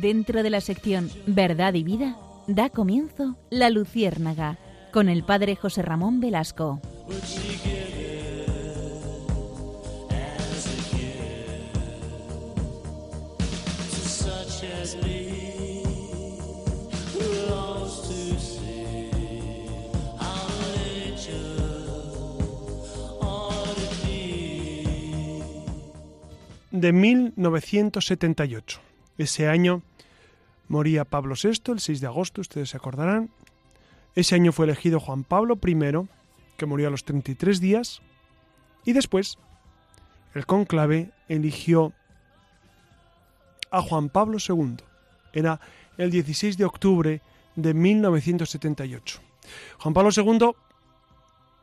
Dentro de la sección Verdad y Vida, da comienzo La Luciérnaga, con el padre José Ramón Velasco. de 1978. Ese año moría Pablo VI, el 6 de agosto, ustedes se acordarán. Ese año fue elegido Juan Pablo I, que murió a los 33 días. Y después, el cónclave eligió a Juan Pablo II. Era el 16 de octubre de 1978. Juan Pablo II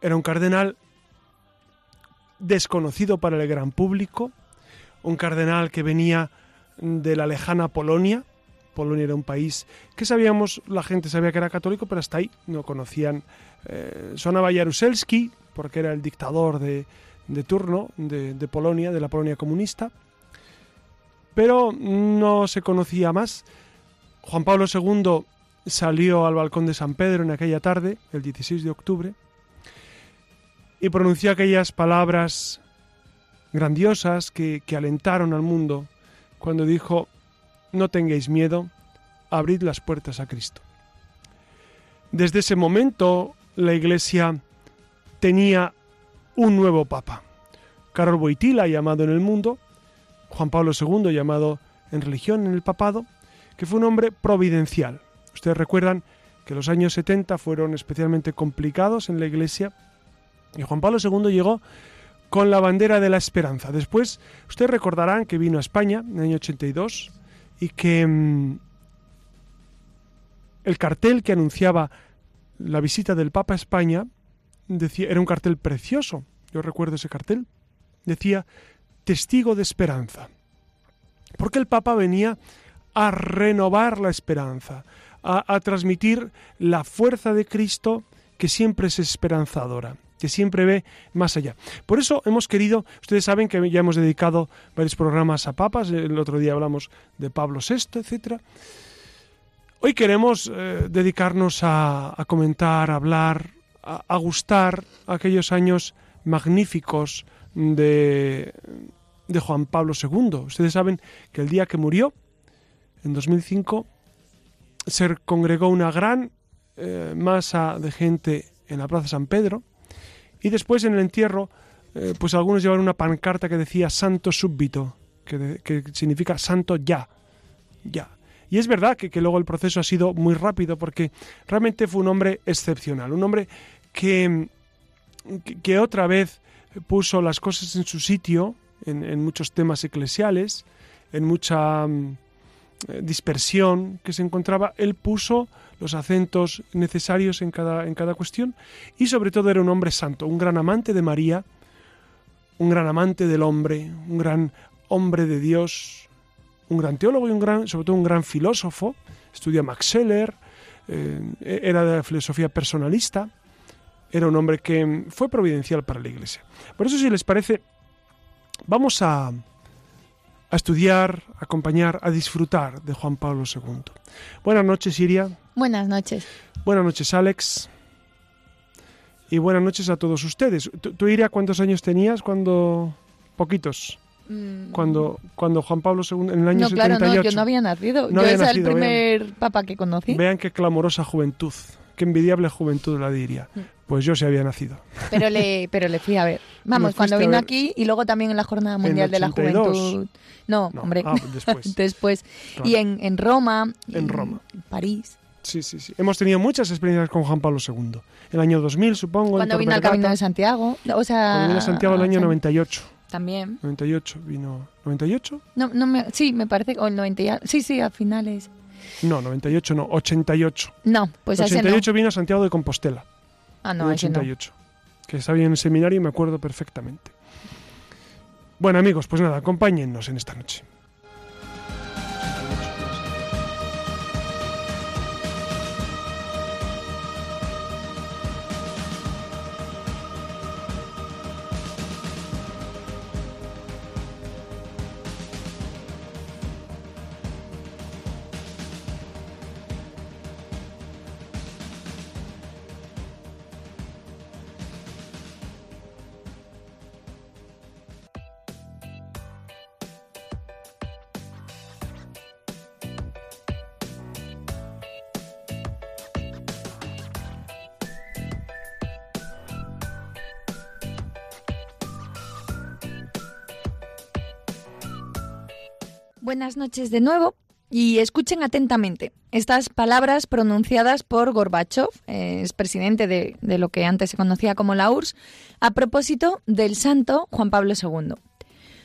era un cardenal desconocido para el gran público, un cardenal que venía de la lejana Polonia. Polonia era un país que sabíamos, la gente sabía que era católico, pero hasta ahí no conocían. Eh, sonaba Jaruzelski, porque era el dictador de, turno de, de, Polonia, de la Polonia comunista, pero no se conocía más. Juan Pablo II salió al balcón de San Pedro en aquella tarde, el 16 de octubre, y pronunció aquellas palabras grandiosas que, alentaron al mundo cuando dijo, no tengáis miedo, abrid las puertas a Cristo. Desde ese momento la Iglesia tenía un nuevo Papa. Carol Boitila, llamado en el mundo, Juan Pablo II, llamado en religión en el papado, que fue un hombre providencial. Ustedes recuerdan que los años 70 fueron especialmente complicados en la Iglesia y Juan Pablo II llegó con la bandera de la esperanza. Después, ustedes recordarán que vino a España en el año 82 y que mm, el cartel que anunciaba la visita del Papa a España decía, era un cartel precioso. Yo recuerdo ese cartel. Decía testigo de esperanza. Porque el Papa venía a renovar la esperanza, a transmitir la fuerza de Cristo que siempre es esperanzadora que siempre ve más allá. Por eso hemos querido, ustedes saben que ya hemos dedicado varios programas a papas, el otro día hablamos de Pablo VI, etc. Hoy queremos eh, dedicarnos a, comentar, a hablar, a, gustar aquellos años magníficos de, de Juan Pablo II. Ustedes saben que el día que murió, en 2005, se congregó una gran eh, masa de gente en la Plaza San Pedro y después en el entierro, eh, pues algunos llevaron una pancarta que decía Santo súbito, que, significa Santo ya, ya. Y es verdad que, luego el proceso ha sido muy rápido porque realmente fue un hombre excepcional, un hombre que, que, otra vez puso las cosas en su sitio en, en muchos temas eclesiales, en mucha mm, dispersión que se encontraba, él puso los acentos necesarios en cada, en cada cuestión y sobre todo era un hombre santo, un gran amante de María, un gran amante del hombre, un gran hombre de Dios, un gran teólogo y un gran, sobre todo un gran filósofo, estudia Max Scheler, eh, era de la filosofía personalista, era un hombre que fue providencial para la Iglesia. Por eso, si les parece, vamos a, a estudiar, a acompañar, a disfrutar de Juan Pablo II. Buenas noches, Iria. Buenas noches. Buenas noches, Alex. Y buenas noches a todos ustedes. ¿Tú, Iria, cuántos años tenías cuando... Poquitos. Mm. Cuando, cuando Juan Pablo II, en el año no, claro, No, yo no había nacido. yo era el primer papa que conocí. Vean qué clamorosa juventud, qué envidiable juventud la diría. Mm. Pues yo se había nacido. Pero le, pero le fui a ver. Vamos, cuando vino aquí y luego también en la Jornada Mundial de la Juventud. No, hombre, ah, después. después. Y en, en Roma. En Roma. En París. Sí, sí, sí. Hemos tenido muchas experiencias con Juan Pablo II. El año 2000, supongo. Cuando vino al Camino de Santiago. O sea, Cuando vino a Santiago el año 98. También. 98 vino. ¿98? No, no me, sí, me parece. O el 90 Sí, sí, a finales. No, 98 no, 88. No, pues 88 vino a Santiago de Compostela. Ah, no, 88. Que estaba en el seminario y me acuerdo perfectamente. Bueno, amigos, pues nada, acompáñennos en esta noche. Buenas noches de nuevo y escuchen atentamente estas palabras pronunciadas por Gorbachev, es presidente de, de, lo que antes se conocía como la URSS, a propósito del santo Juan Pablo II.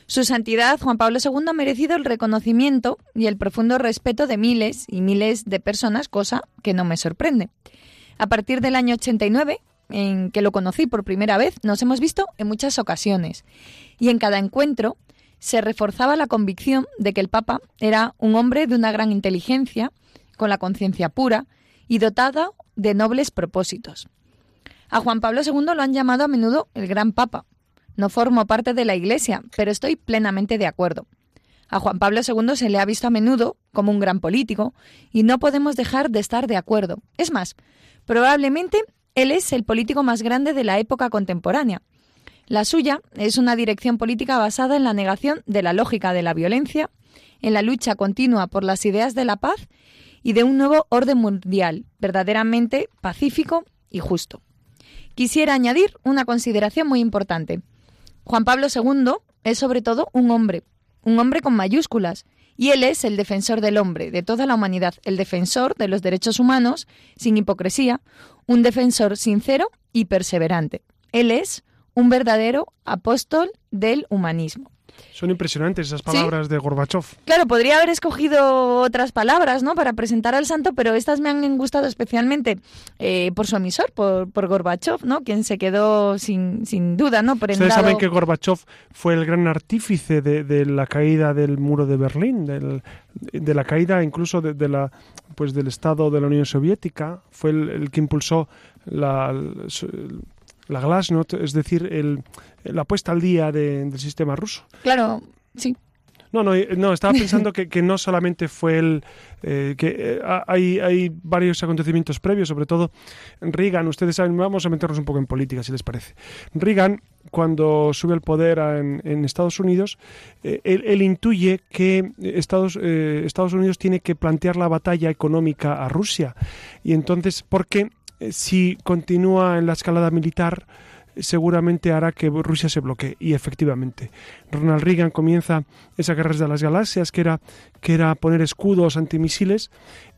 Su santidad Juan Pablo II ha merecido el reconocimiento y el profundo respeto de miles y miles de personas, cosa que no me sorprende. A partir del año 89, en que lo conocí por primera vez, nos hemos visto en muchas ocasiones y en cada encuentro se reforzaba la convicción de que el Papa era un hombre de una gran inteligencia, con la conciencia pura y dotada de nobles propósitos. A Juan Pablo II lo han llamado a menudo el Gran Papa. No formo parte de la Iglesia, pero estoy plenamente de acuerdo. A Juan Pablo II se le ha visto a menudo como un gran político y no podemos dejar de estar de acuerdo. Es más, probablemente él es el político más grande de la época contemporánea la suya es una dirección política basada en la negación de la lógica de la violencia, en la lucha continua por las ideas de la paz y de un nuevo orden mundial verdaderamente pacífico y justo. Quisiera añadir una consideración muy importante. Juan Pablo II es sobre todo un hombre, un hombre con mayúsculas, y él es el defensor del hombre, de toda la humanidad, el defensor de los derechos humanos, sin hipocresía, un defensor sincero y perseverante. Él es un verdadero apóstol del humanismo. Son impresionantes esas palabras de Gorbachev. Claro, podría haber escogido otras palabras, ¿no? Para presentar al santo, pero estas me han gustado especialmente eh, por su emisor, por, por Gorbachev, ¿no? Quien se quedó sin, sin duda, ¿no? Ustedes saben que Gorbachev fue el gran artífice de, la caída del muro de Berlín, de la caída incluso de, la pues del Estado de la Unión Soviética. Fue el, que impulsó la la glasnost, es decir, el, la puesta al día del sistema ruso. Claro, sí. No, no, eh, no estaba pensando que, que no solamente fue el... Eh, que eh, hay, hay varios acontecimientos previos, sobre todo Reagan, ustedes saben, vamos a meternos un poco en política, si les parece. Reagan, cuando sube al poder en, en, Estados Unidos, él, intuye que Estados, Estados Unidos tiene que plantear la batalla económica a Rusia. Y entonces, ¿por qué si continúa en la escalada militar, seguramente hará que Rusia se bloquee. Y efectivamente, Ronald Reagan comienza esa guerra de las galaxias, que era, que era poner escudos antimisiles,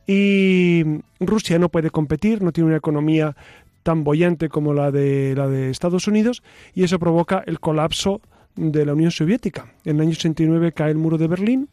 y Rusia no puede competir, no tiene una economía tan bollante como la de, la de Estados Unidos, y eso provoca el colapso de la Unión Soviética. En el año 69 cae el muro de Berlín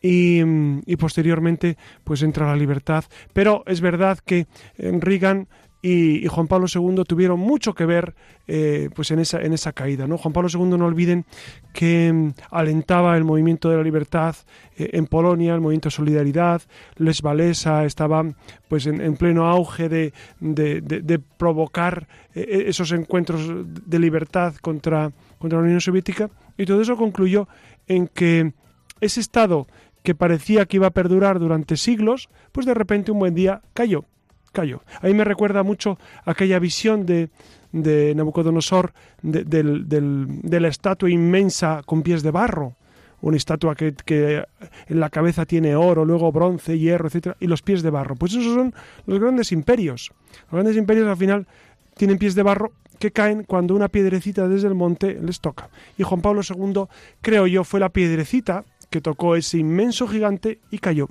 y, y, posteriormente pues entra la libertad. Pero es verdad que Reagan y, Juan Pablo II tuvieron mucho que ver eh, pues en esa, en esa caída. ¿no? Juan Pablo II, no olviden que mm, alentaba el movimiento de la libertad eh, en Polonia, el movimiento de solidaridad, Les Walesa estaba pues en, pleno auge de, de, provocar eh, esos encuentros de libertad contra, contra la Unión Soviética y todo eso concluyó en que ese Estado que parecía que iba a perdurar durante siglos, pues de repente un buen día cayó cayó. A mí me recuerda mucho aquella visión de, de Nabucodonosor de, la estatua inmensa con pies de barro. Una estatua que, que, en la cabeza tiene oro, luego bronce, hierro, etcétera, y los pies de barro. Pues esos son los grandes imperios. Los grandes imperios al final tienen pies de barro que caen cuando una piedrecita desde el monte les toca. Y Juan Pablo II, creo yo, fue la piedrecita que tocó ese inmenso gigante y cayó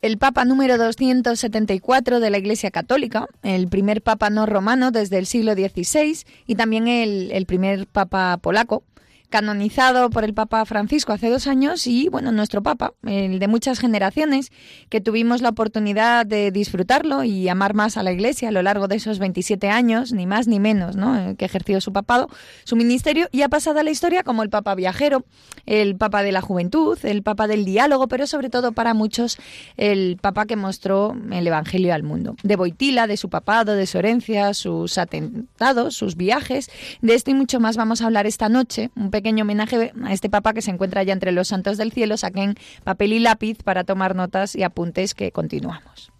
el Papa número 274 de la Iglesia Católica, el primer Papa no romano desde el siglo XVI y también el, el primer Papa polaco, canonizado por el Papa Francisco hace dos años y, bueno, nuestro Papa, el de muchas generaciones, que tuvimos la oportunidad de disfrutarlo y amar más a la Iglesia a lo largo de esos 27 años, ni más ni menos, ¿no? que ejerció su papado, su ministerio, y ha pasado a la historia como el Papa viajero, el Papa de la juventud, el Papa del diálogo, pero sobre todo para muchos el Papa que mostró el Evangelio al mundo. De Boitila, de su papado, de su herencia, sus atentados, sus viajes, de esto y mucho más vamos a hablar esta noche, un pequeño homenaje a este papa que se encuentra ya entre los santos del cielo. Saquen papel y lápiz para tomar notas y apuntes que continuamos.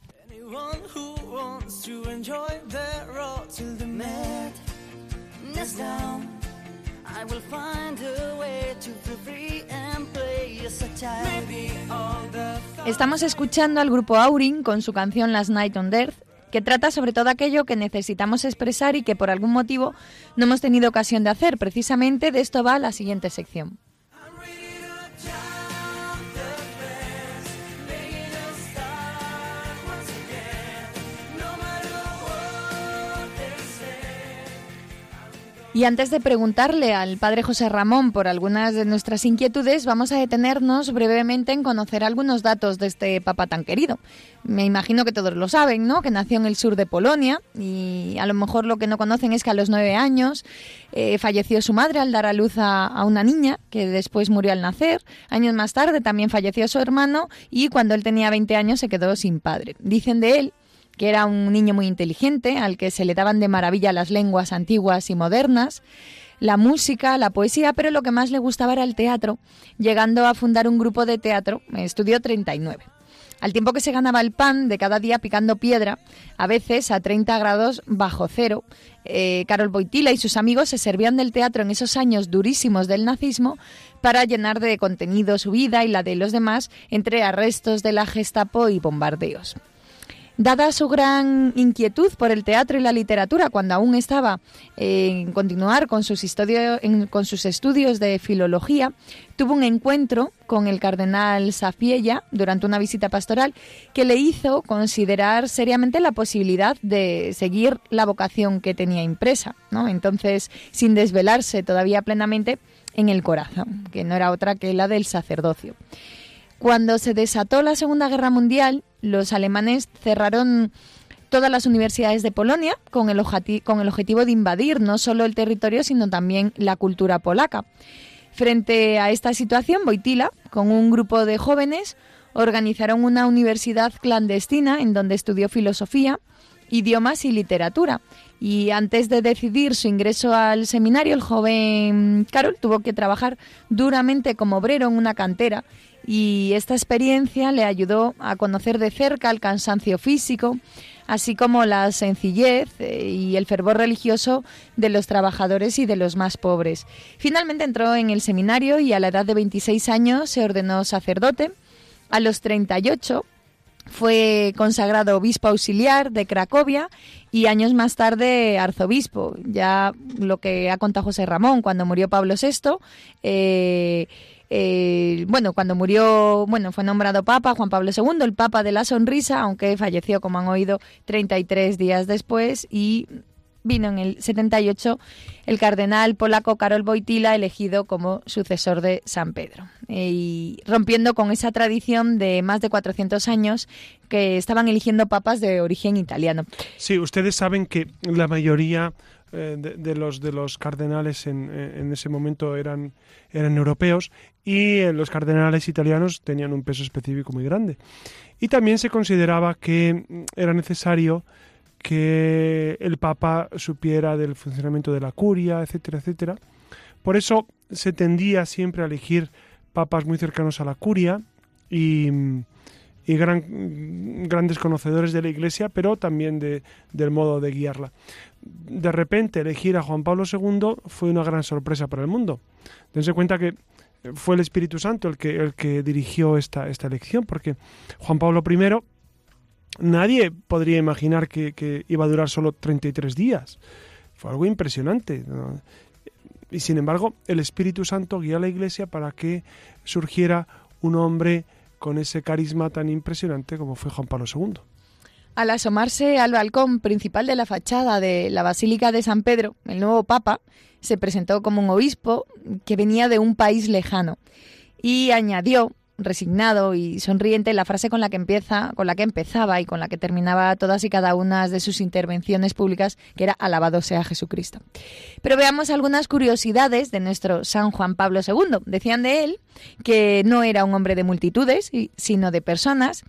Estamos escuchando al grupo Aurin con su canción Last Night on Earth que trata sobre todo aquello que necesitamos expresar y que por algún motivo no hemos tenido ocasión de hacer. Precisamente de esto va la siguiente sección. Y antes de preguntarle al padre José Ramón por algunas de nuestras inquietudes, vamos a detenernos brevemente en conocer algunos datos de este papa tan querido. Me imagino que todos lo saben, ¿no? Que nació en el sur de Polonia y a lo mejor lo que no conocen es que a los nueve años eh, falleció su madre al dar a luz a, una niña que después murió al nacer. Años más tarde también falleció su hermano y cuando él tenía 20 años se quedó sin padre. Dicen de él que era un niño muy inteligente, al que se le daban de maravilla las lenguas antiguas y modernas, la música, la poesía, pero lo que más le gustaba era el teatro, llegando a fundar un grupo de teatro, estudió 39. Al tiempo que se ganaba el pan de cada día picando piedra, a veces a 30 grados bajo cero, eh, Carol Boitila y sus amigos se servían del teatro en esos años durísimos del nazismo para llenar de contenido su vida y la de los demás entre arrestos de la Gestapo y bombardeos. Dada su gran inquietud por el teatro y la literatura, cuando aún estaba en continuar con sus, con sus estudios de filología, tuvo un encuentro con el cardenal Safiella durante una visita pastoral que le hizo considerar seriamente la posibilidad de seguir la vocación que tenía impresa, ¿no? Entonces, sin desvelarse todavía plenamente en el corazón, que no era otra que la del sacerdocio. Cuando se desató la Segunda Guerra Mundial, los alemanes cerraron todas las universidades de Polonia con el, objetivo de invadir no solo el territorio, sino también la cultura polaca. Frente a esta situación, Boitila, con un grupo de jóvenes, organizaron una universidad clandestina en donde estudió filosofía, idiomas y literatura. Y antes de decidir su ingreso al seminario, el joven Carol tuvo que trabajar duramente como obrero en una cantera y esta experiencia le ayudó a conocer de cerca el cansancio físico, así como la sencillez eh, y el fervor religioso de los trabajadores y de los más pobres. Finalmente entró en el seminario y a la edad de 26 años se ordenó sacerdote. A los 38 fue consagrado obispo auxiliar de Cracovia y años más tarde arzobispo. Ya lo que ha contado José Ramón cuando murió Pablo VI. Eh, eh, bueno, cuando murió, bueno, fue nombrado Papa Juan Pablo II, el Papa de la Sonrisa, aunque falleció, como han oído, 33 días después y vino en el 78 el cardenal polaco Karol Wojtyla elegido como sucesor de San Pedro eh, y rompiendo con esa tradición de más de 400 años que estaban eligiendo papas de origen italiano. Sí, ustedes saben que la mayoría eh, de, los de los cardenales en, en, ese momento eran eran europeos y eh, los cardenales italianos tenían un peso específico muy grande y también se consideraba que era necesario que el Papa supiera del funcionamiento de la curia, etcétera, etcétera. Por eso se tendía siempre a elegir papas muy cercanos a la curia y, y gran, grandes conocedores de la Iglesia, pero también de, del modo de guiarla de repente elegir a Juan Pablo II fue una gran sorpresa para el mundo. Dense cuenta que fue el Espíritu Santo el que, el que dirigió esta, esta elección, porque Juan Pablo I, nadie podría imaginar que, iba a durar solo 33 días. Fue algo impresionante. Y sin embargo, el Espíritu Santo guía a la Iglesia para que surgiera un hombre con ese carisma tan impresionante como fue Juan Pablo II. Al asomarse al balcón principal de la fachada de la Basílica de San Pedro, el nuevo Papa se presentó como un obispo que venía de un país lejano y añadió, resignado y sonriente, la frase con la que empieza, con la que empezaba y con la que terminaba todas y cada una de sus intervenciones públicas, que era alabado sea Jesucristo. Pero veamos algunas curiosidades de nuestro San Juan Pablo II. Decían de él que no era un hombre de multitudes, sino de personas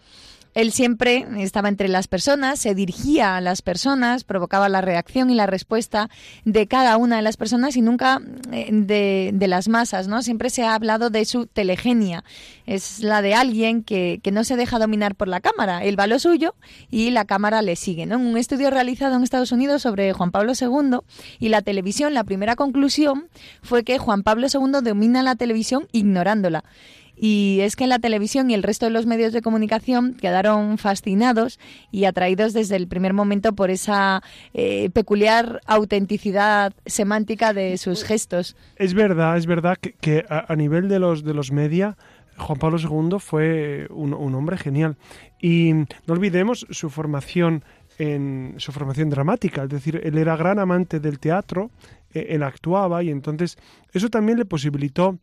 él siempre estaba entre las personas, se dirigía a las personas, provocaba la reacción y la respuesta de cada una de las personas y nunca eh, de, las masas, ¿no? Siempre se ha hablado de su telegenia. Es la de alguien que, no se deja dominar por la cámara. Él va lo suyo y la cámara le sigue, ¿no? Un estudio realizado en Estados Unidos sobre Juan Pablo II y la televisión, la primera conclusión fue que Juan Pablo II domina la televisión ignorándola. Y es que en la televisión y el resto de los medios de comunicación quedaron fascinados y atraídos desde el primer momento por esa eh, peculiar autenticidad semántica de sus gestos. Es verdad, es verdad que, a, nivel de los, de los media, Juan Pablo II fue un, un hombre genial. Y no olvidemos su formación en su formación dramática, es decir, él era gran amante del teatro eh, él actuaba y entonces eso también le posibilitó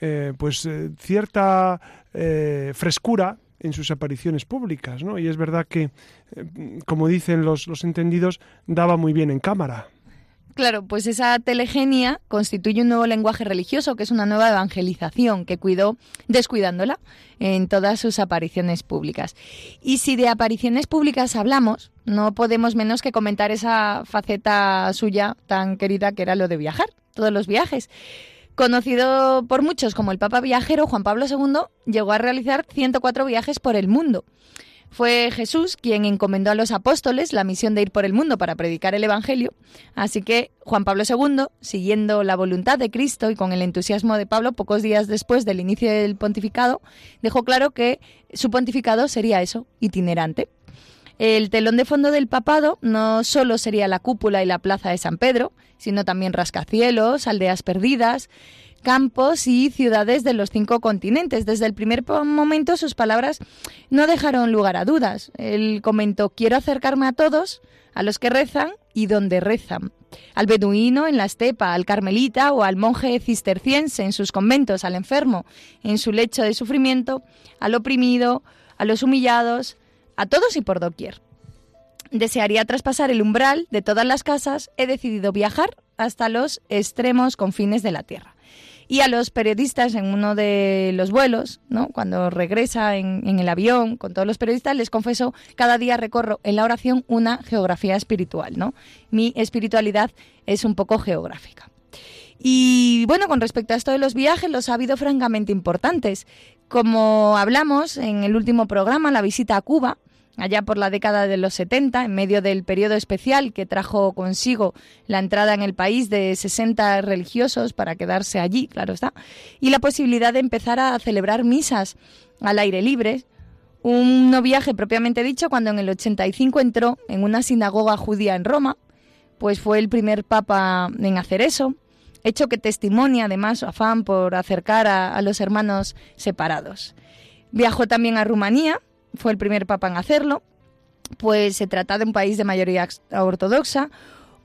eh, pues cierta frescura en sus apariciones públicas, ¿no? Y es verdad que, como dicen los, los entendidos, daba muy bien en cámara. Claro, pues esa telegenia constituye un nuevo lenguaje religioso, que es una nueva evangelización que cuidó descuidándola en todas sus apariciones públicas. Y si de apariciones públicas hablamos, no podemos menos que comentar esa faceta suya tan querida que era lo de viajar, todos los viajes. Conocido por muchos como el Papa Viajero, Juan Pablo II llegó a realizar 104 viajes por el mundo. Fue Jesús quien encomendó a los apóstoles la misión de ir por el mundo para predicar el Evangelio, así que Juan Pablo II, siguiendo la voluntad de Cristo y con el entusiasmo de Pablo, pocos días después del inicio del pontificado, dejó claro que su pontificado sería eso, itinerante. El telón de fondo del papado no solo sería la cúpula y la plaza de San Pedro, sino también rascacielos, aldeas perdidas, campos y ciudades de los cinco continentes. Desde el primer momento sus palabras no dejaron lugar a dudas. Él comentó, quiero acercarme a todos, a los que rezan y donde rezan. Al beduino en la estepa, al carmelita o al monje cisterciense en sus conventos, al enfermo en su lecho de sufrimiento, al oprimido, a los humillados, a todos y por doquier. Desearía traspasar el umbral de todas las casas, he decidido viajar hasta los extremos confines de la tierra y a los periodistas en uno de los vuelos, ¿no? cuando regresa en, el avión con todos los periodistas, les confeso, cada día recorro en la oración una geografía espiritual. ¿no? Mi espiritualidad es un poco geográfica. Y bueno, con respecto a esto de los viajes, los ha habido francamente importantes. Como hablamos en el último programa, la visita a Cuba, allá por la década de los 70, en medio del periodo especial que trajo consigo la entrada en el país de 60 religiosos para quedarse allí, claro está, y la posibilidad de empezar a celebrar misas al aire libre. Un no viaje propiamente dicho cuando en el 85 entró en una sinagoga judía en Roma, pues fue el primer papa en hacer eso, hecho que testimonia además su afán por acercar a, a los hermanos separados. Viajó también a Rumanía, fue el primer papa en hacerlo, pues se trata de un país de mayoría ortodoxa,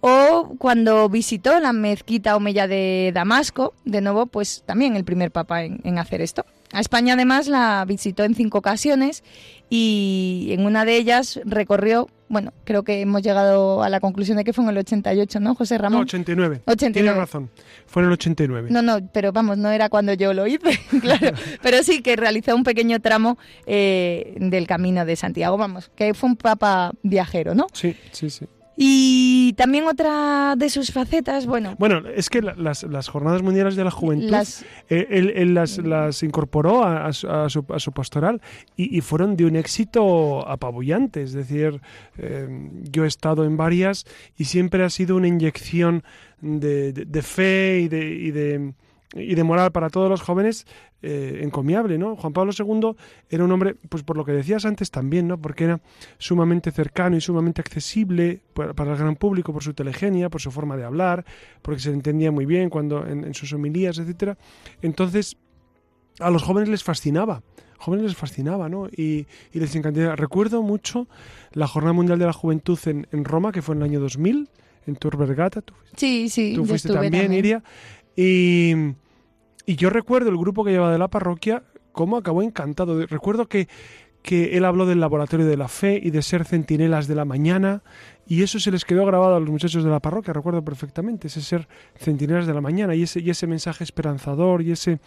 o cuando visitó la mezquita Omeya de Damasco, de nuevo, pues también el primer papa en, hacer esto. A España además la visitó en cinco ocasiones y en una de ellas recorrió, bueno, creo que hemos llegado a la conclusión de que fue en el 88, ¿no, José Ramón? No, 89. 89. Tienes razón, fue en el 89. No, no, pero vamos, no era cuando yo lo hice, claro, pero sí que realizó un pequeño tramo eh, del Camino de Santiago, vamos, que fue un papa viajero, ¿no? Sí, sí, sí. Y también otra de sus facetas, bueno. Bueno, es que las, las Jornadas Mundiales de la Juventud, las... Eh, él, las, las, incorporó a, su, a, su, pastoral y, fueron de un éxito apabullante. Es decir, eh, yo he estado en varias y siempre ha sido una inyección de, de, fe y de, y de y de moral para todos los jóvenes eh, encomiable, ¿no? Juan Pablo II era un hombre, pues por lo que decías antes también, ¿no? Porque era sumamente cercano y sumamente accesible para, el gran público por su telegenia, por su forma de hablar, porque se entendía muy bien cuando en, sus homilías, etcétera. Entonces, a los jóvenes les fascinaba jóvenes les fascinaba, ¿no? Y, les encantaba. Recuerdo mucho la Jornada Mundial de la Juventud en, en Roma, que fue en el año 2000, en Tor Vergata. sí, sí, tú fuiste también, Iria. Y, yo recuerdo el grupo que llevaba de la parroquia, cómo acabó encantado. Recuerdo que, que él habló del laboratorio de la fe y de ser centinelas de la mañana, y eso se les quedó grabado a los muchachos de la parroquia, recuerdo perfectamente, ese ser centinelas de la mañana y ese, y ese mensaje esperanzador y ese,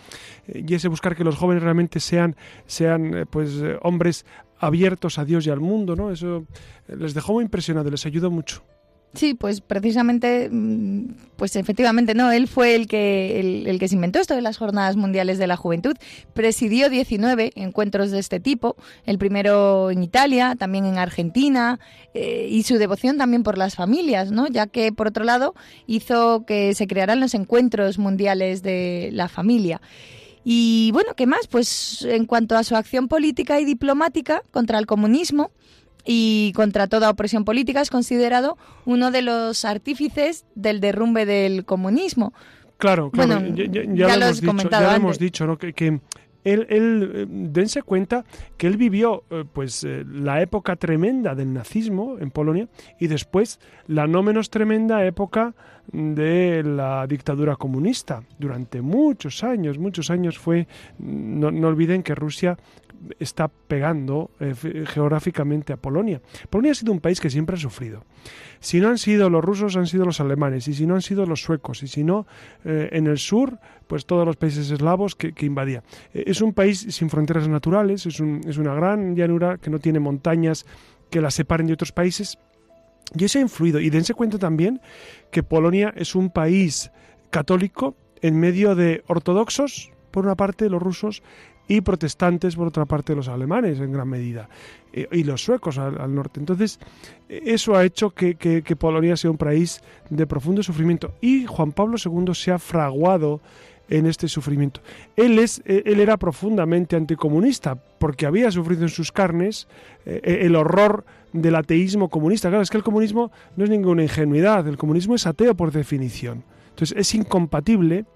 y ese buscar que los jóvenes realmente sean, sean eh, pues, eh, hombres abiertos a Dios y al mundo, ¿no? Eso les dejó muy impresionados, les ayudó mucho. Sí, pues precisamente, mm, pues efectivamente, no, él fue el que, el, que se inventó esto de las Jornadas Mundiales de la Juventud. Presidió 19 encuentros de este tipo, el primero en Italia, también en Argentina, eh, y su devoción también por las familias, ¿no? Ya que, por otro lado, hizo que se crearan los encuentros mundiales de la familia. Y bueno, ¿qué más? Pues en cuanto a su acción política y diplomática contra el comunismo, y contra toda opresión política es considerado uno de los artífices del derrumbe del comunismo. Claro, claro. ya, lo, hemos dicho, ya hemos dicho ¿no? que, él, él dense cuenta que él vivió pues la época tremenda del nazismo en Polonia y después la no menos tremenda época de la dictadura comunista. Durante muchos años, muchos años fue, no, no olviden que Rusia está pegando eh, geográficamente a Polonia. Polonia ha sido un país que siempre ha sufrido. Si no han sido los rusos, han sido los alemanes, y si no han sido los suecos, y si no, eh, en el sur, pues todos los países eslavos que, invadía. Eh, es un país sin fronteras naturales, es, una gran llanura que no tiene montañas que la separen de otros países, y eso ha influido. Y dense cuenta también que Polonia es un país católico en medio de ortodoxos, por una parte, los rusos, y protestantes, por otra parte, los alemanes en gran medida, eh, y los suecos al, norte. Entonces, eso ha hecho que, Polonia sea un país de profundo sufrimiento. Y Juan Pablo II se ha fraguado en este sufrimiento. Él, es, eh, él era profundamente anticomunista, porque había sufrido en sus carnes eh, el horror del ateísmo comunista. Claro, es que el comunismo no es ninguna ingenuidad, el comunismo es ateo por definición. Entonces es incompatible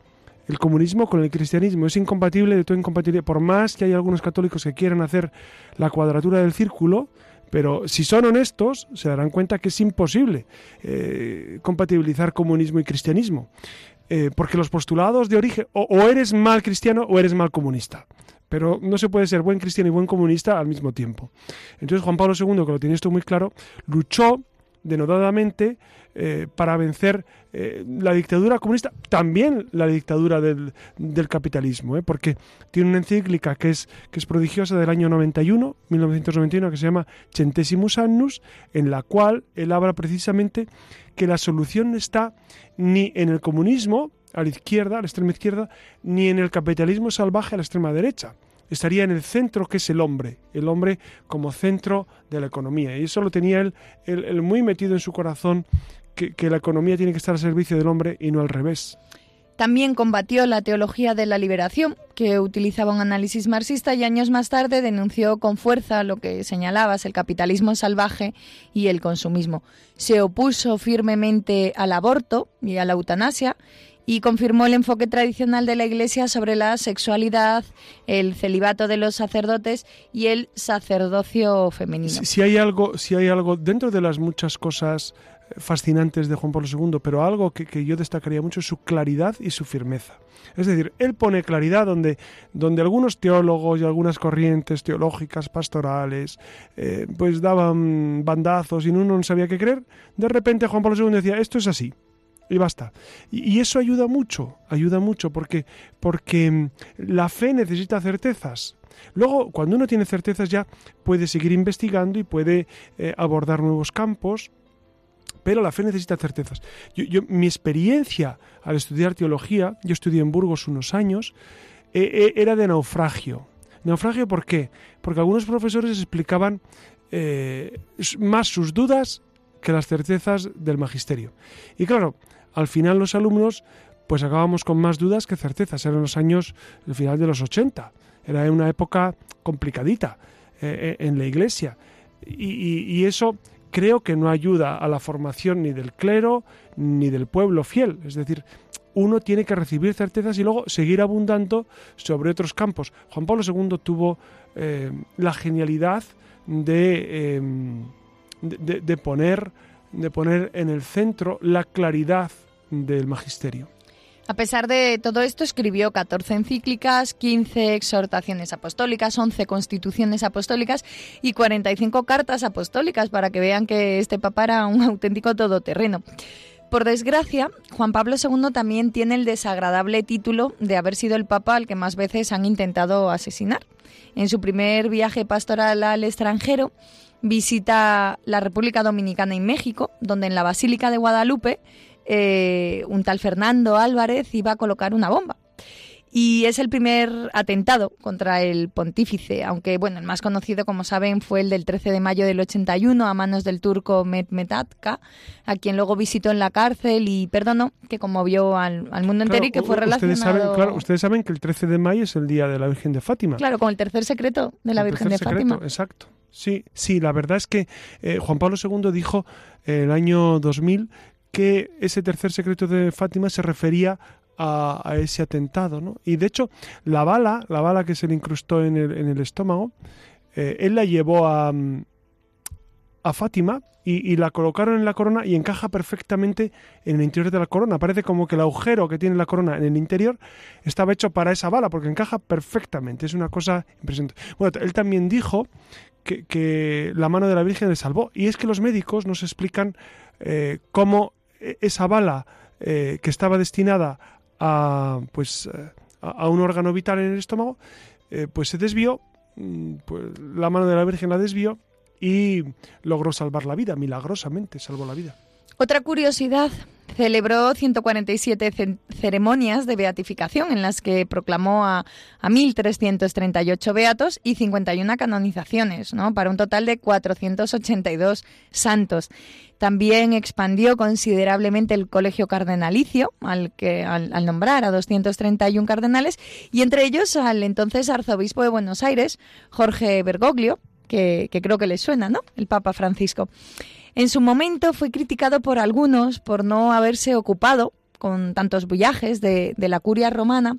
el comunismo con el cristianismo. Es incompatible de todo incompatible. Por más que hay algunos católicos que quieran hacer la cuadratura del círculo, pero si son honestos, se darán cuenta que es imposible eh, compatibilizar comunismo y cristianismo. Eh, porque los postulados de origen, o, o, eres mal cristiano o eres mal comunista. Pero no se puede ser buen cristiano y buen comunista al mismo tiempo. Entonces Juan Pablo II, que lo tiene esto muy claro, luchó denodadamente eh, para vencer eh, la dictadura comunista, también la dictadura del, capitalismo, ¿eh? porque tiene una encíclica que es, prodigiosa del año 91, 1991, que se llama Centesimus Annus, en la cual él habla precisamente que la solución está ni en el comunismo, a la izquierda, a la extrema izquierda, ni en el capitalismo salvaje a la extrema derecha estaría en el centro que es el hombre, el hombre como centro de la economía. Y eso lo tenía él, muy metido en su corazón, que, que la economía tiene que estar al servicio del hombre y no al revés. También combatió la teología de la liberación, que utilizaba un análisis marxista y años más tarde denunció con fuerza lo que señalabas, el capitalismo salvaje y el consumismo. Se opuso firmemente al aborto y a la eutanasia y confirmó el enfoque tradicional de la Iglesia sobre la sexualidad, el celibato de los sacerdotes y el sacerdocio femenino. Si, hay algo, si hay algo dentro de las muchas cosas fascinantes de Juan Pablo II, pero algo que, yo destacaría mucho es su claridad y su firmeza. Es decir, él pone claridad donde, donde algunos teólogos y algunas corrientes teológicas, pastorales, eh, pues daban bandazos y uno no sabía qué creer. De repente Juan Pablo II decía, esto es así, y basta. Y, eso ayuda mucho, ayuda mucho porque, porque mm, la fe necesita certezas. Luego, cuando uno tiene certezas ya puede seguir investigando y puede eh, abordar nuevos campos, pero la fe necesita certezas. Yo, mi experiencia al estudiar teología, yo estudié en Burgos unos años, eh, eh, era de naufragio. ¿Naufragio por qué? Porque algunos profesores explicaban más sus dudas que las certezas del magisterio. Y claro, al final los alumnos pues acabamos con más dudas que certezas. Eran los años, el final de los 80. Era una época complicadita eh, eh, en la iglesia. Y, eso creo que no ayuda a la formación ni del clero ni del pueblo fiel. Es decir, uno tiene que recibir certezas y luego seguir abundando sobre otros campos. Juan Pablo II tuvo eh, la genialidad de, de poner de poner en el centro la claridad del magisterio. A pesar de todo esto, escribió 14 encíclicas, 15 exhortaciones apostólicas, 11 constituciones apostólicas y 45 cartas apostólicas para que vean que este papa era un auténtico todoterreno. Por desgracia, Juan Pablo II también tiene el desagradable título de haber sido el papa al que más veces han intentado asesinar. En su primer viaje pastoral al extranjero, visita la República Dominicana y México, donde en la Basílica de Guadalupe eh, un tal Fernando Álvarez iba a colocar una bomba. Y es el primer atentado contra el pontífice, aunque bueno, el más conocido, como saben, fue el del 13 de mayo del 81 a manos del turco Mehmet Atka, a quien luego visitó en la cárcel y perdonó, que conmovió al, al mundo entero y que fue relacionado... Ustedes saben, claro, ustedes saben que el 13 de mayo es el día de la Virgen de Fátima. Claro, con el tercer secreto de la Virgen de Fátima. Exacto. Sí, sí, la verdad es que eh, Juan Pablo II dijo en el año 2000 que ese tercer secreto de Fátima se refería a, ese atentado, ¿no? Y de hecho, la bala, la bala que se le incrustó en el, en el estómago, eh, él la llevó a, a Fátima y, la colocaron en la corona y encaja perfectamente en el interior de la corona. Parece como que el agujero que tiene la corona en el interior estaba hecho para esa bala, porque encaja perfectamente. Es una cosa impresionante. Bueno, él también dijo que, la mano de la Virgen le salvó. Y es que los médicos nos explican eh, cómo esa bala eh, que estaba destinada a, pues, a, un órgano vital en el estómago, eh, pues se desvió, mm, pues la mano de la Virgen la desvió y logró salvar la vida, milagrosamente salvó la vida. Otra curiosidad, celebró 147 ceremonias de beatificación en las que proclamó a, a 1.338 beatos y 51 canonizaciones, ¿no? para un total de 482 santos. También expandió considerablemente el colegio cardenalicio al, que, al, nombrar a 231 cardenales y entre ellos al entonces arzobispo de Buenos Aires, Jorge Bergoglio, que, que creo que le suena, ¿no? El Papa Francisco. En su momento fue criticado por algunos por no haberse ocupado con tantos viajes de, la curia romana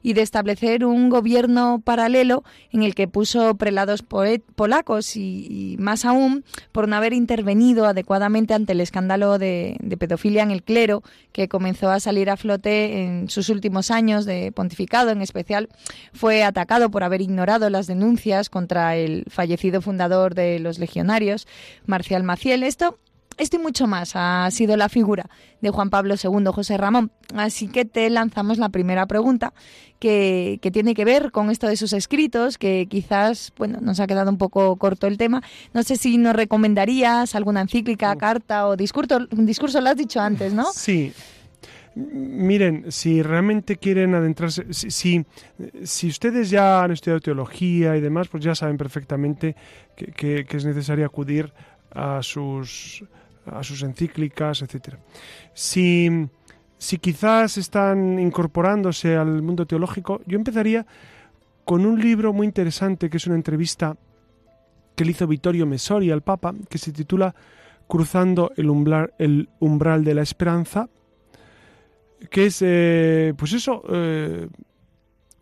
y de establecer un gobierno paralelo en el que puso prelados polacos y, más aún por no haber intervenido adecuadamente ante el escándalo de, pedofilia en el clero que comenzó a salir a flote en sus últimos años de pontificado. En especial fue atacado por haber ignorado las denuncias contra el fallecido fundador de los legionarios, Marcial Maciel. Esto esto y mucho más ha sido la figura de Juan Pablo II, José Ramón. Así que te lanzamos la primera pregunta que, tiene que ver con esto de sus escritos, que quizás bueno, nos ha quedado un poco corto el tema. No sé si nos recomendarías alguna encíclica, carta o discurso. Un discurso lo has dicho antes, ¿no? Sí. Miren, si realmente quieren adentrarse, si, si, ustedes ya han estudiado teología y demás, pues ya saben perfectamente que es necesario acudir a sus a sus encíclicas, etc. Si, si quizás están incorporándose al mundo teológico, yo empezaría con un libro muy interesante que es una entrevista que le hizo Vittorio Messori al Papa, que se titula Cruzando el umbral, de la esperanza, que es, eh, pues eso, eh,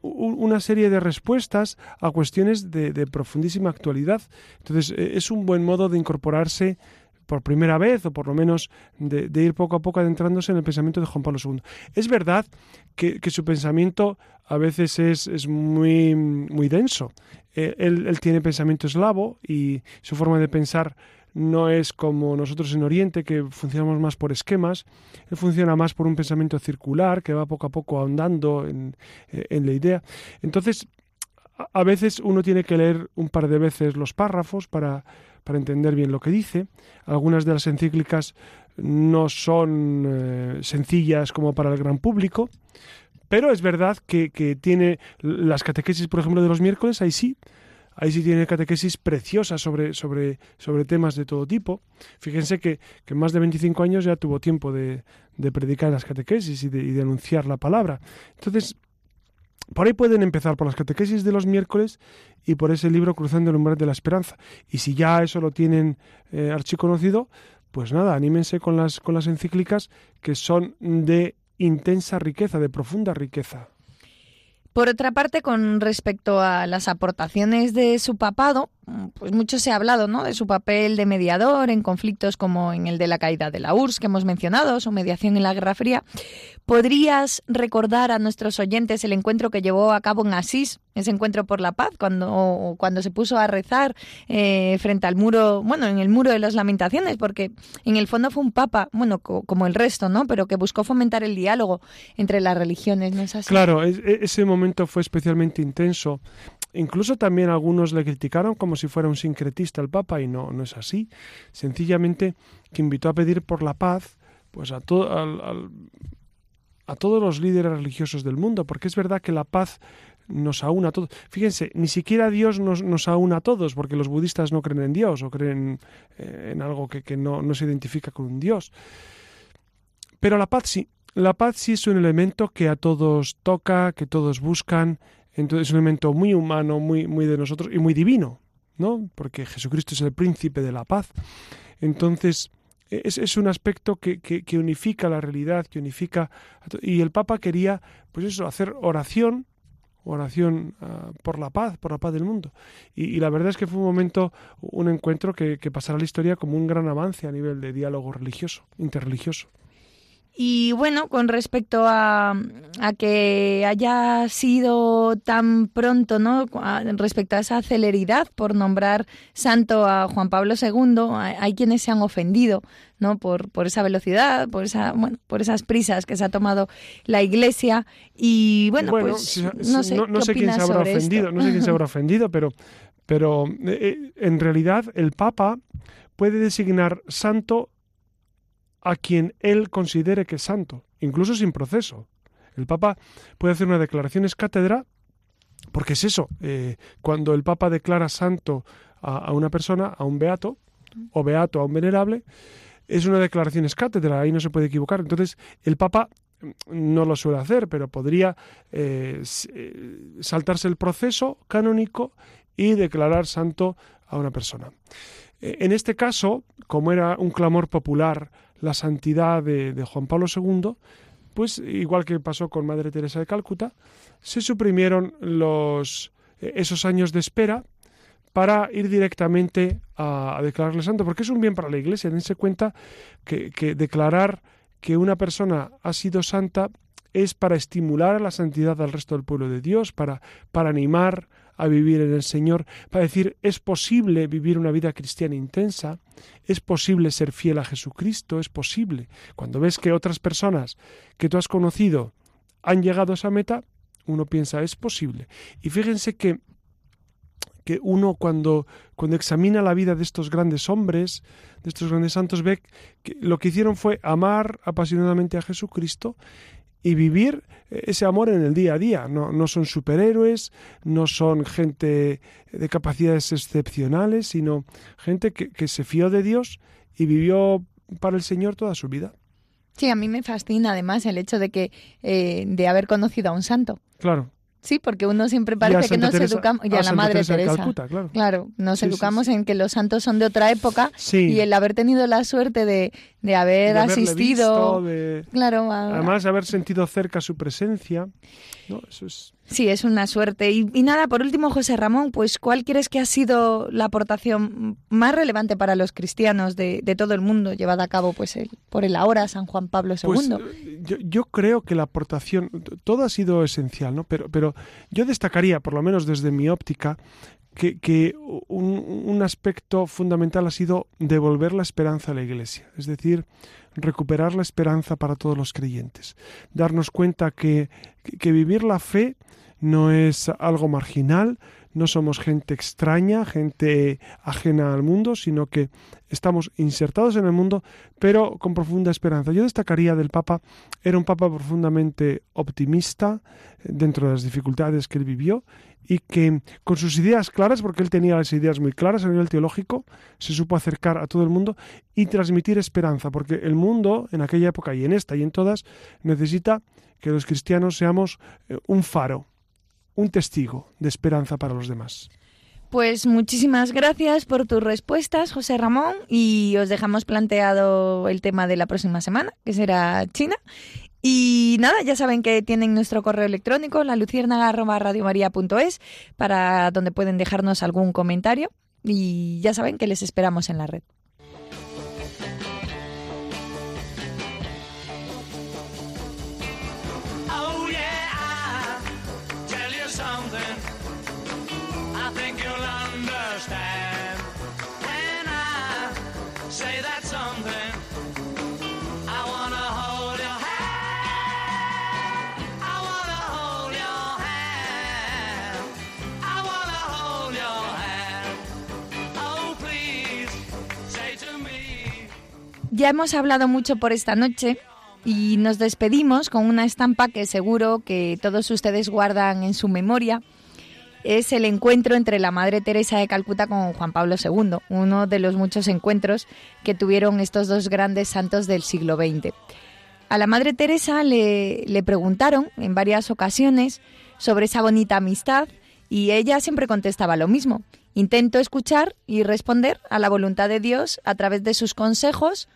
una serie de respuestas a cuestiones de, de profundísima actualidad. Entonces, eh, es un buen modo de incorporarse por primera vez, o por lo menos de, ir poco a poco adentrándose en el pensamiento de Juan Pablo II. Es verdad que, su pensamiento a veces es, muy, denso. Eh, él, tiene pensamiento eslavo y su forma de pensar no es como nosotros en Oriente, que funcionamos más por esquemas, él funciona más por un pensamiento circular, que va poco a poco ahondando en, eh, en la idea. Entonces, a veces uno tiene que leer un par de veces los párrafos para, para entender bien lo que dice. Algunas de las encíclicas no son eh, sencillas como para el gran público, pero es verdad que, tiene las catequesis, por ejemplo, de los miércoles, ahí sí, ahí sí tiene catequesis preciosas sobre, sobre, sobre temas de todo tipo. Fíjense que, que más de 25 años ya tuvo tiempo de, de predicar las catequesis y de, y de anunciar la palabra. Entonces, por ahí pueden empezar por las catequesis de los miércoles y por ese libro Cruzando el umbral de la esperanza. Y si ya eso lo tienen eh, archiconocido, pues nada, anímense con las, con las encíclicas que son de intensa riqueza, de profunda riqueza. Por otra parte, con respecto a las aportaciones de su papado, pues mucho se ha hablado ¿no? de su papel de mediador en conflictos como en el de la caída de la URSS que hemos mencionado, su mediación en la Guerra Fría. ¿Podrías recordar a nuestros oyentes el encuentro que llevó a cabo en Asís, ese encuentro por la paz, cuando, cuando se puso a rezar eh, frente al muro, bueno, en el muro de las lamentaciones? Porque en el fondo fue un papa, bueno, como el resto, ¿no? Pero que buscó fomentar el diálogo entre las religiones, ¿no es así? Claro, e, ese momento fue especialmente intenso. Incluso también algunos le criticaron como si fuera un sincretista el Papa y no, no es así. Sencillamente que invitó a pedir por la paz pues a, a todos los líderes religiosos del mundo, porque es verdad que la paz nos aúna a todos. Fíjense, ni siquiera Dios nos, nos aúna a todos, porque los budistas no creen en Dios o creen eh, en algo que, que no, no se identifica con un Dios. Pero la paz sí, la paz sí es un elemento que a todos toca, que todos buscan, entonces es un elemento muy humano, muy, muy de nosotros y muy divino, ¿no? Porque Jesucristo es el príncipe de la paz. Entonces, es, es un aspecto que, que, unifica la realidad, que unifica... Y el Papa quería, pues eso, hacer oración, oración ah, por la paz, por la paz del mundo. Y, la verdad es que fue un momento, un encuentro que, que pasará a la historia como un gran avance a nivel de diálogo religioso, interreligioso. Y bueno, con respecto a, que haya sido tan pronto, ¿no? Respecto a esa celeridad por nombrar santo a Juan Pablo II, hay quienes se han ofendido, ¿no? Por, por esa velocidad, por esa, bueno, por esas prisas que se ha tomado la Iglesia. Y bueno, pues no sé, no, sé quién se habrá ofendido, no sé quién se habrá ofendido, pero, pero eh, eh, en realidad el Papa puede designar santo a quien él considere que es santo, incluso sin proceso. El Papa puede hacer una declaración es cátedra, porque es eso, eh, cuando el Papa declara santo a, una persona, a un beato, o beato a un venerable, es una declaración es cátedra, ahí no se puede equivocar. Entonces, el Papa no lo suele hacer, pero podría eh, eh, saltarse el proceso canónico y declarar santo a una persona. En este caso, como era un clamor popular la santidad de, Juan Pablo II, pues igual que pasó con Madre Teresa de Calcuta, se suprimieron los, eh, esos años de espera para ir directamente a, declararle santo, porque es un bien para la Iglesia. Dense cuenta que, declarar que una persona ha sido santa es para estimular a la santidad al resto del pueblo de Dios, para, para animar a vivir en el Señor, para decir es posible vivir una vida cristiana intensa, es posible ser fiel a Jesucristo, es posible. Cuando ves que otras personas que tú has conocido han llegado a esa meta, uno piensa es posible. Y fíjense que que uno cuando, cuando examina la vida de estos grandes hombres, de estos grandes santos, ve que lo que hicieron fue amar apasionadamente a Jesucristo y vivir ese amor en el día a día. No, no son superhéroes, no son gente de capacidades excepcionales, sino gente que, que se fió de Dios y vivió para el Señor toda su vida. Sí, a mí me fascina además el hecho de que eh, de haber conocido a un santo. Claro. Sí, porque uno siempre parece que nos educamos, y a, la Madre Teresa. claro. nos educamos en que los santos son de otra época y el haber tenido la suerte de, de haber asistido, claro, además de haber sentido cerca su presencia, ¿no? Eso es Sí, es una suerte. Y, nada, por último, José Ramón, pues ¿cuál crees que ha sido la aportación más relevante para los cristianos de, todo el mundo llevada a cabo pues el, por el ahora San Juan Pablo II? Pues, yo, yo, creo que la aportación, todo ha sido esencial, ¿no? Pero, pero yo destacaría, por lo menos desde mi óptica, que, un, un, aspecto fundamental ha sido devolver la esperanza a la Iglesia, es decir, recuperar la esperanza para todos los creyentes, darnos cuenta que, que vivir la fe no es algo marginal, no somos gente extraña, gente ajena al mundo, sino que estamos insertados en el mundo, pero con profunda esperanza. Yo destacaría del Papa, era un Papa profundamente optimista eh, dentro de las dificultades que él vivió y que con sus ideas claras, porque él tenía las ideas muy claras a nivel teológico, se supo acercar a todo el mundo y transmitir esperanza, porque el mundo en aquella época y en esta y en todas necesita que los cristianos seamos eh, un faro, un testigo de esperanza para los demás. Pues muchísimas gracias por tus respuestas, José Ramón, y os dejamos planteado el tema de la próxima semana, que será China. Y nada, ya saben que tienen nuestro correo electrónico, la luciérnaga@radiomaria.es, para donde pueden dejarnos algún comentario y ya saben que les esperamos en la red. Ya hemos hablado mucho por esta noche y nos despedimos con una estampa que seguro que todos ustedes guardan en su memoria. Es el encuentro entre la Madre Teresa de Calcuta con Juan Pablo II, uno de los muchos encuentros que tuvieron estos dos grandes santos del siglo XX. A la Madre Teresa le, le preguntaron en varias ocasiones sobre esa bonita amistad y ella siempre contestaba lo mismo. Intento escuchar y responder a la voluntad de Dios a través de sus consejos,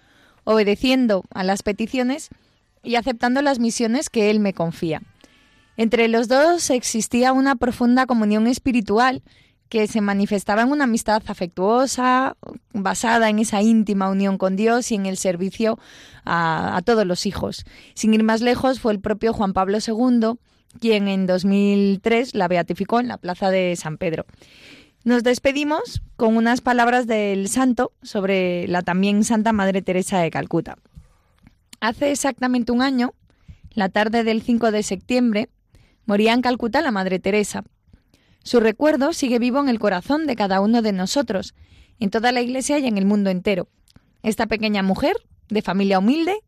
obedeciendo a las peticiones y aceptando las misiones que Él me confía. Entre los dos existía una profunda comunión espiritual que se manifestaba en una amistad afectuosa, basada en esa íntima unión con Dios y en el servicio a, todos los hijos. Sin ir más lejos, fue el propio Juan Pablo II quien en 2003 la beatificó en la plaza de San Pedro. Nos despedimos con unas palabras del santo sobre la también Santa Madre Teresa de Calcuta. Hace exactamente un año, la tarde del 5 de septiembre, moría en Calcuta la Madre Teresa. Su recuerdo sigue vivo en el corazón de cada uno de nosotros, en toda la Iglesia y en el mundo entero. Esta pequeña mujer, de familia humilde,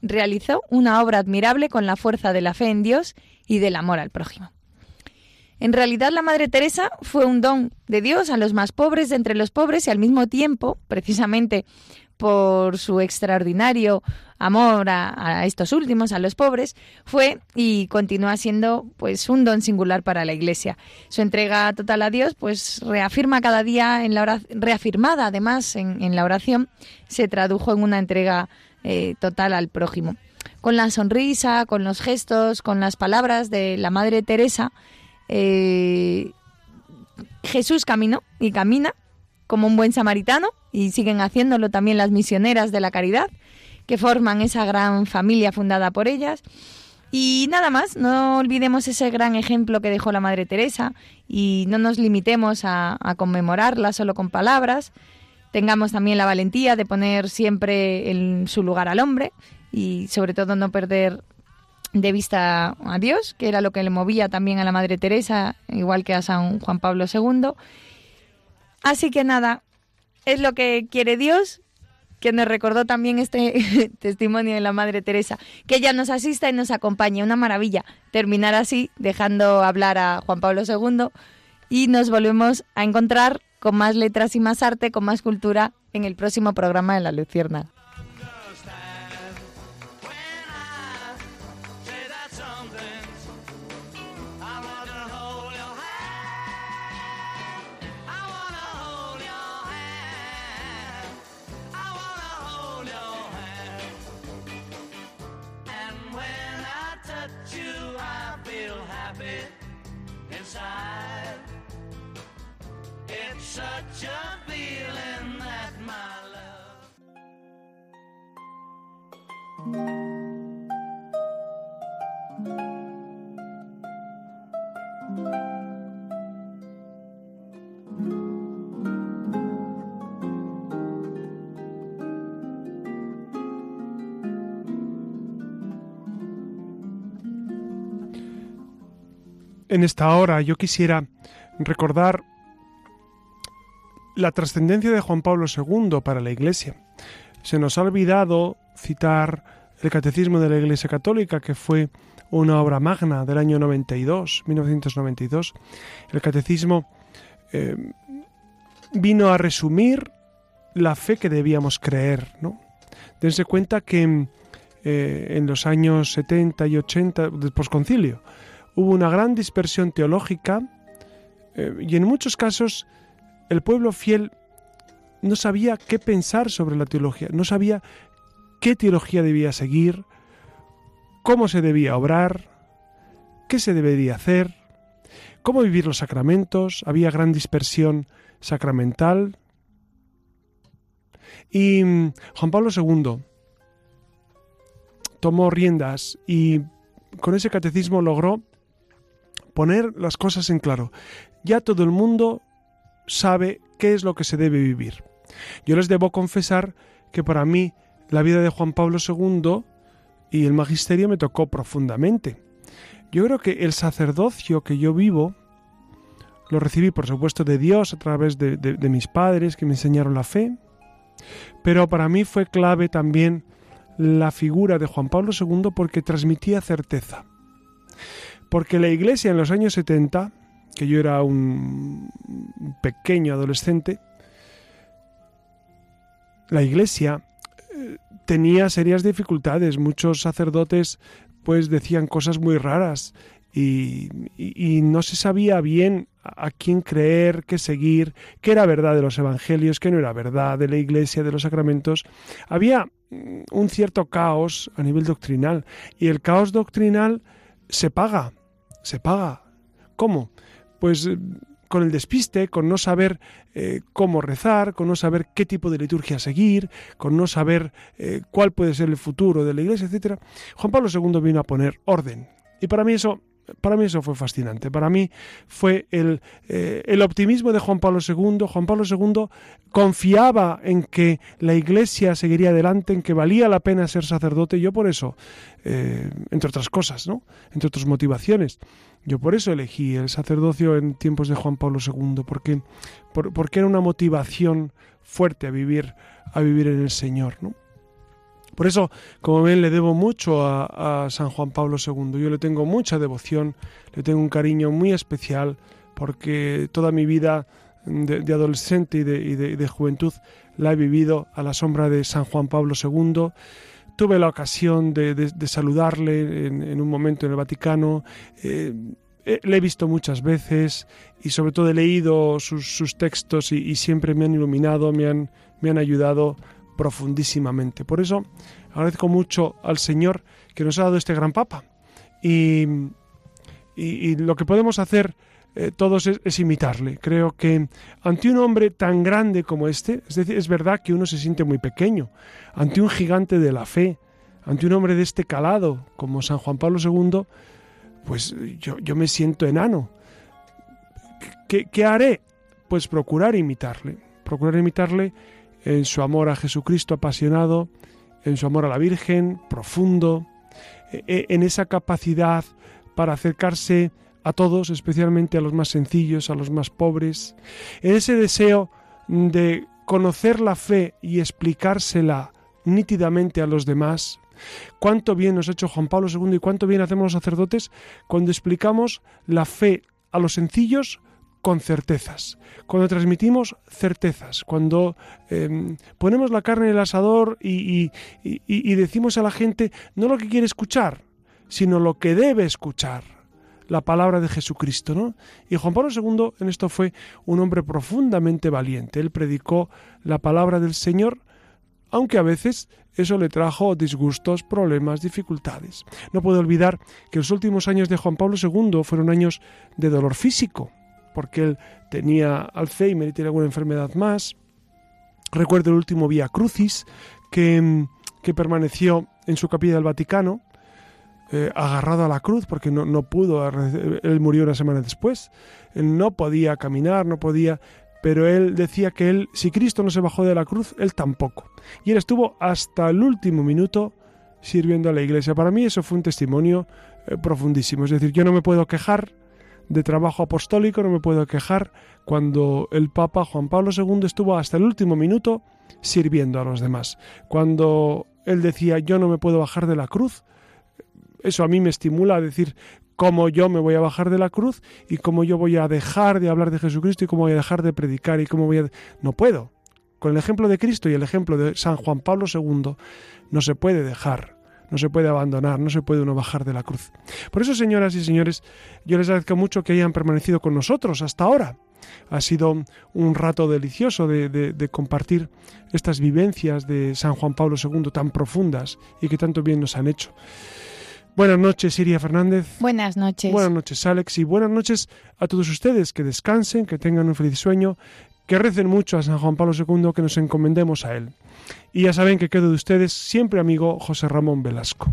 realizó una obra admirable con la fuerza de la fe en Dios y del amor al prójimo. En realidad la Madre Teresa fue un don de Dios a los más pobres de entre los pobres y al mismo tiempo, precisamente por su extraordinario amor a, estos últimos, a los pobres, fue y continúa siendo pues un don singular para la Iglesia. Su entrega total a Dios, pues reafirma cada día en la oración, reafirmada además en, en, la oración, se tradujo en una entrega eh, total al prójimo. Con la sonrisa, con los gestos, con las palabras de la Madre Teresa, eh, Jesús caminó y camina como un buen samaritano y siguen haciéndolo también las misioneras de la caridad que forman esa gran familia fundada por ellas. Y nada más, no olvidemos ese gran ejemplo que dejó la Madre Teresa y no nos limitemos a, a conmemorarla solo con palabras. Tengamos también la valentía de poner siempre en su lugar al hombre y sobre todo no perder de vista a Dios, que era lo que le movía también a la Madre Teresa, igual que a San Juan Pablo II. Así que nada, es lo que quiere Dios, que nos recordó también este testimonio de la Madre Teresa, que ella nos asista y nos acompañe. Una maravilla terminar así, dejando hablar a Juan Pablo II y nos volvemos a encontrar con más letras y más arte, con más cultura en el próximo programa de La Lucierna. En esta hora yo quisiera recordar la trascendencia de Juan Pablo II para la Iglesia. Se nos ha olvidado citar el Catecismo de la Iglesia Católica, que fue una obra magna del año 92, 1992. El Catecismo eh, vino a resumir la fe que debíamos creer. ¿no? Dense cuenta que eh, en los años 70 y 80 del posconcilio hubo una gran dispersión teológica eh, y en muchos casos el pueblo fiel no sabía qué pensar sobre la teología, no sabía qué teología debía seguir, cómo se debía obrar, qué se debería hacer, cómo vivir los sacramentos, había gran dispersión sacramental. Y mm, Juan Pablo II tomó riendas y con ese catecismo logró poner las cosas en claro. Ya todo el mundo sabe qué es lo que se debe vivir. Yo les debo confesar que para mí la vida de Juan Pablo II y el magisterio me tocó profundamente. Yo creo que el sacerdocio que yo vivo lo recibí, por supuesto, de Dios a través de, de, mis padres que me enseñaron la fe, pero para mí fue clave también la figura de Juan Pablo II porque transmitía certeza. Porque la Iglesia en los años 70, que yo era un pequeño adolescente, la Iglesia tenía serias dificultades. Muchos sacerdotes pues decían cosas muy raras y, no se sabía bien a quién creer, qué seguir, qué era verdad de los evangelios, qué no era verdad de la iglesia, de los sacramentos. Había mm, un cierto caos a nivel doctrinal. Y el caos doctrinal se paga, se paga. ¿Cómo? Pues con el despiste, con no saber eh, cómo rezar, con no saber qué tipo de liturgia seguir, con no saber eh, cuál puede ser el futuro de la iglesia, etc. Juan Pablo II vino a poner orden. Y para mí eso para mí eso fue fascinante. Para mí fue el, eh, el, optimismo de Juan Pablo II. Juan Pablo II confiaba en que la Iglesia seguiría adelante, en que valía la pena ser sacerdote. Yo por eso, eh, entre otras cosas, ¿no? entre otras motivaciones, yo por eso elegí el sacerdocio en tiempos de Juan Pablo II, porque, porque era una motivación fuerte a vivir, a vivir en el Señor. ¿no? Por eso, como ven, le debo mucho a, San Juan Pablo II. Yo le tengo mucha devoción, le tengo un cariño muy especial, porque toda mi vida de, adolescente y de, juventud la he vivido a la sombra de San Juan Pablo II. Tuve la ocasión de, saludarle en, un momento en el Vaticano. Eh, le he visto muchas veces y sobre todo he leído sus, textos y, y, siempre me han iluminado, me han, me han ayudado profundísimamente. Por eso agradezco mucho al Señor que nos ha dado este gran Papa. Y, y, lo que podemos hacer eh, todos es, imitarle. Creo que ante un hombre tan grande como este, es decir, es verdad que uno se siente muy pequeño, ante un gigante de la fe, ante un hombre de este calado como San Juan Pablo II, pues yo, yo me siento enano. ¿Qué, ¿Qué haré? Pues procurar imitarle, procurar imitarle en su amor a Jesucristo apasionado, en su amor a la Virgen profundo, e, e, en esa capacidad para acercarse a todos, especialmente a los más sencillos, a los más pobres, ese deseo de conocer la fe y explicársela nítidamente a los demás. Cuánto bien nos ha hecho Juan Pablo II y cuánto bien hacemos los sacerdotes cuando explicamos la fe a los sencillos con certezas, cuando transmitimos certezas, cuando em, ponemos la carne en el asador y, decimos a la gente no lo que quiere escuchar, sino lo que debe escuchar la palabra de Jesucristo, ¿no? Y Juan Pablo II en esto fue un hombre profundamente valiente. Él predicó la palabra del Señor, aunque a veces eso le trajo disgustos, problemas, dificultades. No puedo olvidar que los últimos años de Juan Pablo II fueron años de dolor físico porque él tenía Alzheimer y tiene alguna enfermedad más. Recuerdo el último Vía Crucis, que, que permaneció en su capilla del Vaticano, eh, agarrado a la cruz, porque no, no pudo, él murió una semana después, él no podía caminar, no podía, pero él decía que él, si Cristo no se bajó de la cruz, él tampoco. Y él estuvo hasta el último minuto sirviendo a la iglesia. Para mí eso fue un testimonio eh, profundísimo. Es decir, yo no me puedo quejar de trabajo apostólico, no me puedo quejar, cuando el Papa Juan Pablo II estuvo hasta el último minuto sirviendo a los demás. Cuando él decía yo no me puedo bajar de la cruz, eso a mí me estimula a decir cómo yo me voy a bajar de la cruz y cómo yo voy a dejar de hablar de Jesucristo y cómo voy a dejar de predicar y cómo voy a... No puedo. Con el ejemplo de Cristo y el ejemplo de San Juan Pablo II no se puede dejar no se puede abandonar, no se puede uno bajar de la cruz. Por eso, señoras y señores, yo les agradezco mucho que hayan permanecido con nosotros hasta ahora. Ha sido un rato delicioso de, compartir estas vivencias de San Juan Pablo II tan profundas y que tanto bien nos han hecho. Buenas noches, Iria Fernández. Buenas noches. Buenas noches, Alex. Y buenas noches a todos ustedes. Que descansen, que tengan un feliz sueño, que recen mucho a San Juan Pablo II, que nos encomendemos a él. Y ya saben que quedo de ustedes siempre amigo José Ramón Velasco.